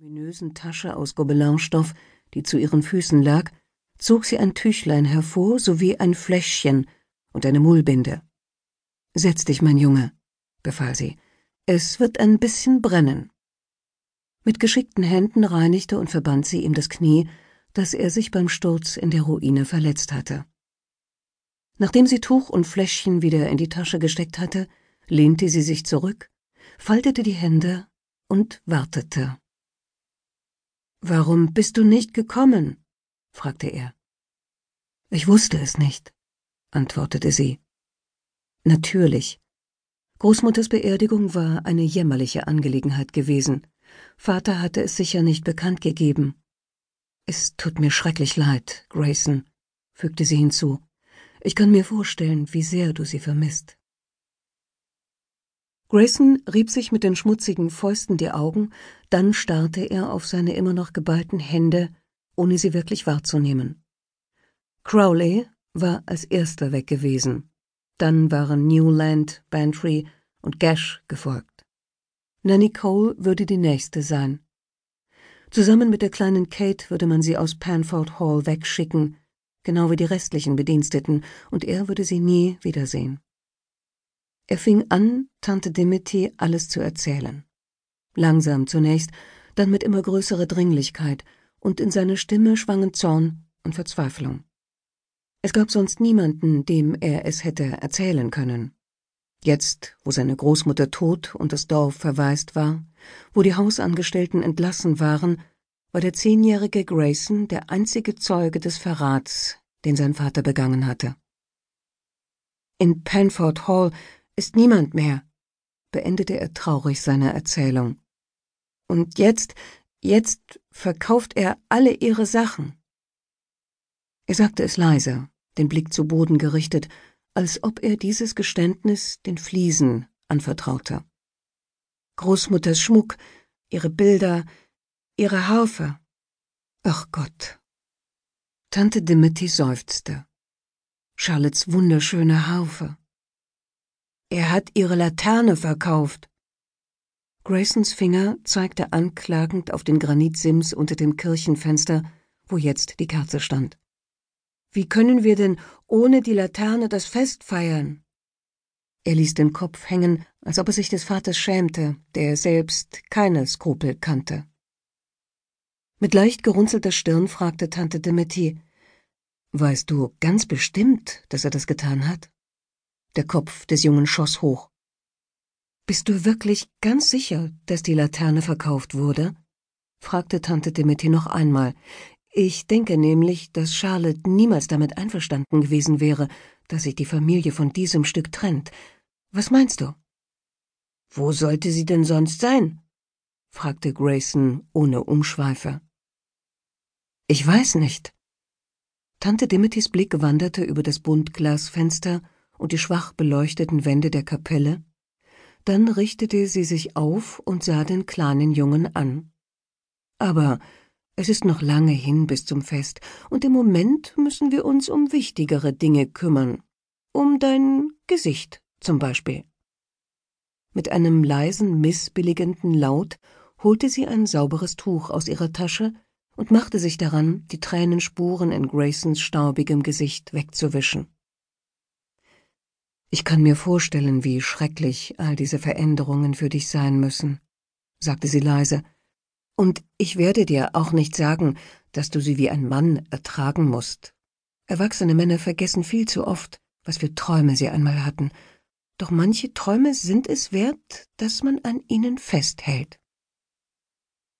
minösen Tasche aus Gobelinstoff, die zu ihren Füßen lag, zog sie ein Tüchlein hervor sowie ein Fläschchen und eine Mullbinde. Setz dich, mein Junge, befahl sie. Es wird ein bisschen brennen. Mit geschickten Händen reinigte und verband sie ihm das Knie, das er sich beim Sturz in der Ruine verletzt hatte. Nachdem sie Tuch und Fläschchen wieder in die Tasche gesteckt hatte, lehnte sie sich zurück, faltete die Hände und wartete. Warum bist du nicht gekommen? fragte er. Ich wusste es nicht, antwortete sie. Natürlich. Großmutters Beerdigung war eine jämmerliche Angelegenheit gewesen. Vater hatte es sicher nicht bekannt gegeben. Es tut mir schrecklich leid, Grayson, fügte sie hinzu. Ich kann mir vorstellen, wie sehr du sie vermisst. Grayson rieb sich mit den schmutzigen Fäusten die Augen, dann starrte er auf seine immer noch geballten Hände, ohne sie wirklich wahrzunehmen. Crowley war als erster weg gewesen. Dann waren Newland, Bantry und Gash gefolgt. Nanny Cole würde die nächste sein. Zusammen mit der kleinen Kate würde man sie aus Panford Hall wegschicken, genau wie die restlichen Bediensteten, und er würde sie nie wiedersehen. Er fing an, Tante Dimity alles zu erzählen. Langsam zunächst, dann mit immer größerer Dringlichkeit, und in seiner Stimme schwangen Zorn und Verzweiflung. Es gab sonst niemanden, dem er es hätte erzählen können. Jetzt, wo seine Großmutter tot und das Dorf verwaist war, wo die Hausangestellten entlassen waren, war der zehnjährige Grayson der einzige Zeuge des Verrats, den sein Vater begangen hatte. In Panford Hall ist niemand mehr, beendete er traurig seine Erzählung. Und jetzt, jetzt verkauft er alle ihre Sachen. Er sagte es leise, den Blick zu Boden gerichtet, als ob er dieses Geständnis den Fliesen anvertraute. Großmutters Schmuck, ihre Bilder, ihre Harfe. Ach Gott. Tante Dimity seufzte. Charlottes wunderschöne Harfe. Er hat ihre Laterne verkauft. Graysons Finger zeigte anklagend auf den Granitsims unter dem Kirchenfenster, wo jetzt die Kerze stand. Wie können wir denn ohne die Laterne das Fest feiern? Er ließ den Kopf hängen, als ob er sich des Vaters schämte, der selbst keine Skrupel kannte. Mit leicht gerunzelter Stirn fragte Tante Demetti, Weißt du ganz bestimmt, dass er das getan hat? Der Kopf des Jungen schoss hoch. Bist du wirklich ganz sicher, dass die Laterne verkauft wurde? fragte Tante Dimity noch einmal. Ich denke nämlich, dass Charlotte niemals damit einverstanden gewesen wäre, dass sich die Familie von diesem Stück trennt. Was meinst du? Wo sollte sie denn sonst sein? fragte Grayson ohne Umschweife. Ich weiß nicht. Tante Dimitys Blick wanderte über das Buntglasfenster und die schwach beleuchteten Wände der Kapelle, dann richtete sie sich auf und sah den kleinen Jungen an. Aber es ist noch lange hin bis zum Fest, und im Moment müssen wir uns um wichtigere Dinge kümmern. Um dein Gesicht zum Beispiel. Mit einem leisen, missbilligenden Laut holte sie ein sauberes Tuch aus ihrer Tasche und machte sich daran, die Tränenspuren in Graysons staubigem Gesicht wegzuwischen. Ich kann mir vorstellen, wie schrecklich all diese Veränderungen für dich sein müssen, sagte sie leise, und ich werde dir auch nicht sagen, dass du sie wie ein Mann ertragen musst. Erwachsene Männer vergessen viel zu oft, was für Träume sie einmal hatten, doch manche Träume sind es wert, dass man an ihnen festhält.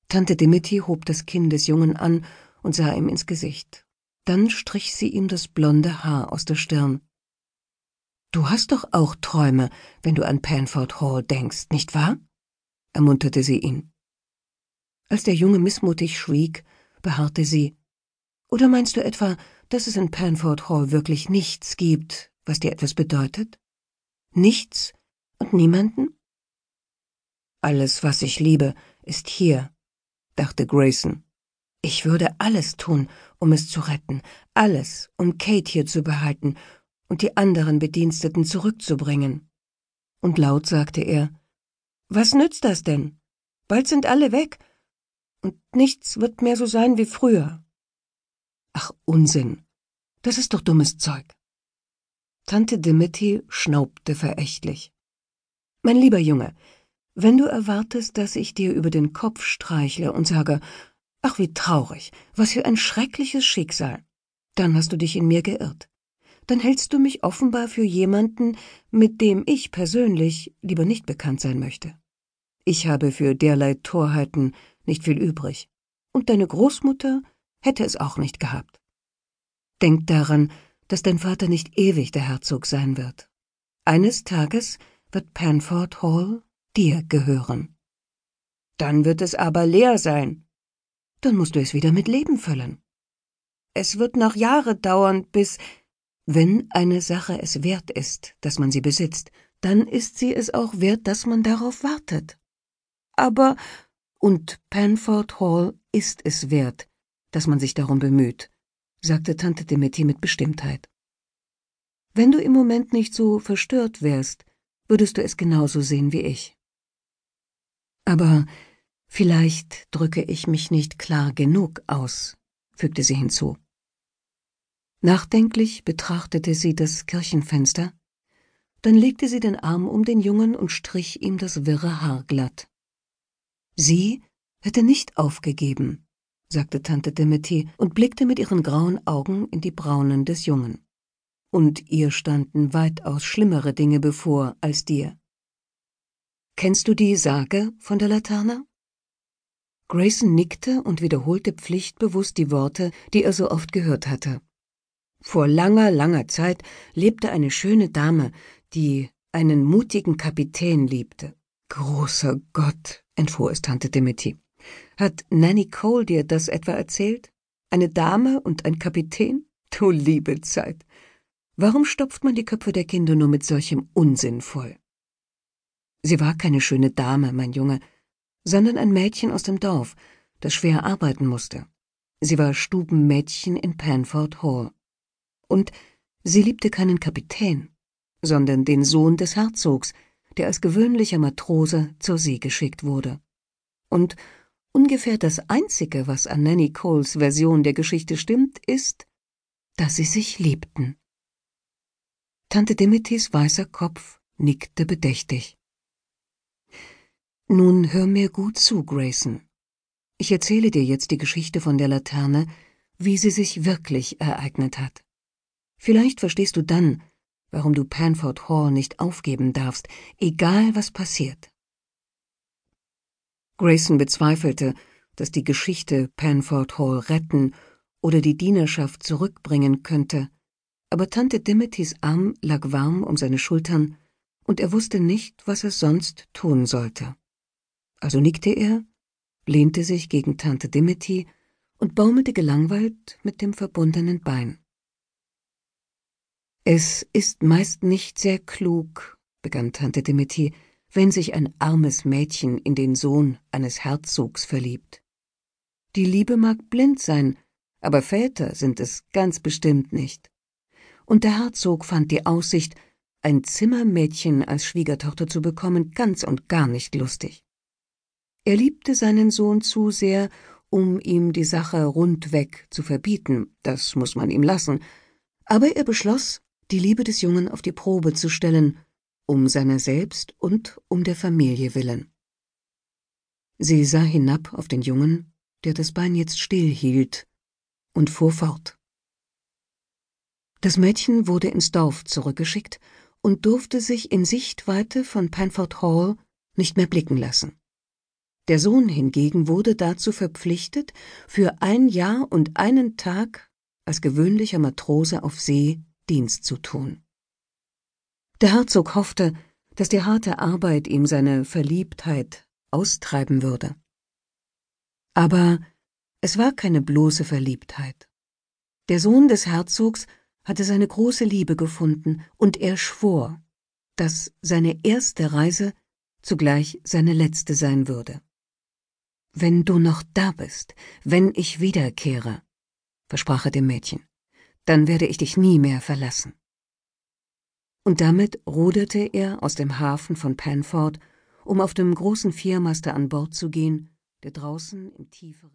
Tante Dimity hob das Kinn des Jungen an und sah ihm ins Gesicht. Dann strich sie ihm das blonde Haar aus der Stirn. Du hast doch auch Träume, wenn du an Panford Hall denkst, nicht wahr? ermunterte sie ihn. Als der Junge missmutig schwieg, beharrte sie. Oder meinst du etwa, dass es in Panford Hall wirklich nichts gibt, was dir etwas bedeutet? Nichts und niemanden? Alles, was ich liebe, ist hier, dachte Grayson. Ich würde alles tun, um es zu retten, alles, um Kate hier zu behalten und die anderen Bediensteten zurückzubringen. Und laut sagte er, Was nützt das denn? Bald sind alle weg. und nichts wird mehr so sein wie früher. Ach, Unsinn. Das ist doch dummes Zeug. Tante Dimity schnaubte verächtlich. Mein lieber Junge, wenn du erwartest, dass ich dir über den Kopf streichle und sage, ach wie traurig, was für ein schreckliches Schicksal, dann hast du dich in mir geirrt. Dann hältst du mich offenbar für jemanden, mit dem ich persönlich lieber nicht bekannt sein möchte. Ich habe für derlei Torheiten nicht viel übrig. Und deine Großmutter hätte es auch nicht gehabt. Denk daran, dass dein Vater nicht ewig der Herzog sein wird. Eines Tages wird Panford Hall dir gehören. Dann wird es aber leer sein. Dann musst du es wieder mit Leben füllen. Es wird noch Jahre dauern, bis wenn eine Sache es wert ist, dass man sie besitzt, dann ist sie es auch wert, dass man darauf wartet. Aber und Panford Hall ist es wert, dass man sich darum bemüht, sagte Tante Dimity mit Bestimmtheit. Wenn du im Moment nicht so verstört wärst, würdest du es genauso sehen wie ich. Aber vielleicht drücke ich mich nicht klar genug aus, fügte sie hinzu. Nachdenklich betrachtete sie das Kirchenfenster, dann legte sie den Arm um den Jungen und strich ihm das wirre Haar glatt. Sie hätte nicht aufgegeben, sagte Tante Dimity und blickte mit ihren grauen Augen in die braunen des Jungen. Und ihr standen weitaus schlimmere Dinge bevor als dir. Kennst du die Sage von der Laterne? Grayson nickte und wiederholte pflichtbewusst die Worte, die er so oft gehört hatte. Vor langer, langer Zeit lebte eine schöne Dame, die einen mutigen Kapitän liebte. Großer Gott, entfuhr es Tante Dimity. Hat Nanny Cole dir das etwa erzählt? Eine Dame und ein Kapitän? Du liebe Zeit. Warum stopft man die Köpfe der Kinder nur mit solchem Unsinn voll? Sie war keine schöne Dame, mein Junge, sondern ein Mädchen aus dem Dorf, das schwer arbeiten musste. Sie war Stubenmädchen in Panford Hall. Und sie liebte keinen Kapitän, sondern den Sohn des Herzogs, der als gewöhnlicher Matrose zur See geschickt wurde. Und ungefähr das Einzige, was an Nanny Coles Version der Geschichte stimmt, ist, dass sie sich liebten. Tante Dimitys weißer Kopf nickte bedächtig. Nun hör mir gut zu, Grayson. Ich erzähle dir jetzt die Geschichte von der Laterne, wie sie sich wirklich ereignet hat. Vielleicht verstehst du dann, warum du Panford Hall nicht aufgeben darfst, egal was passiert. Grayson bezweifelte, dass die Geschichte Panford Hall retten oder die Dienerschaft zurückbringen könnte, aber Tante Dimitys Arm lag warm um seine Schultern, und er wusste nicht, was er sonst tun sollte. Also nickte er, lehnte sich gegen Tante Dimity und baumelte gelangweilt mit dem verbundenen Bein. Es ist meist nicht sehr klug, begann Tante Dimity, wenn sich ein armes Mädchen in den Sohn eines Herzogs verliebt. Die Liebe mag blind sein, aber Väter sind es ganz bestimmt nicht. Und der Herzog fand die Aussicht, ein Zimmermädchen als Schwiegertochter zu bekommen, ganz und gar nicht lustig. Er liebte seinen Sohn zu sehr, um ihm die Sache rundweg zu verbieten, das muss man ihm lassen, aber er beschloss, die Liebe des Jungen auf die Probe zu stellen, um seiner selbst und um der Familie willen. Sie sah hinab auf den Jungen, der das Bein jetzt still hielt, und fuhr fort. Das Mädchen wurde ins Dorf zurückgeschickt und durfte sich in Sichtweite von Panford Hall nicht mehr blicken lassen. Der Sohn hingegen wurde dazu verpflichtet, für ein Jahr und einen Tag als gewöhnlicher Matrose auf See Dienst zu tun. Der Herzog hoffte, dass die harte Arbeit ihm seine Verliebtheit austreiben würde. Aber es war keine bloße Verliebtheit. Der Sohn des Herzogs hatte seine große Liebe gefunden, und er schwor, dass seine erste Reise zugleich seine letzte sein würde. Wenn du noch da bist, wenn ich wiederkehre, versprach er dem Mädchen, dann werde ich dich nie mehr verlassen. Und damit ruderte er aus dem Hafen von Panford, um auf dem großen Viermaster an Bord zu gehen der draußen im tieferen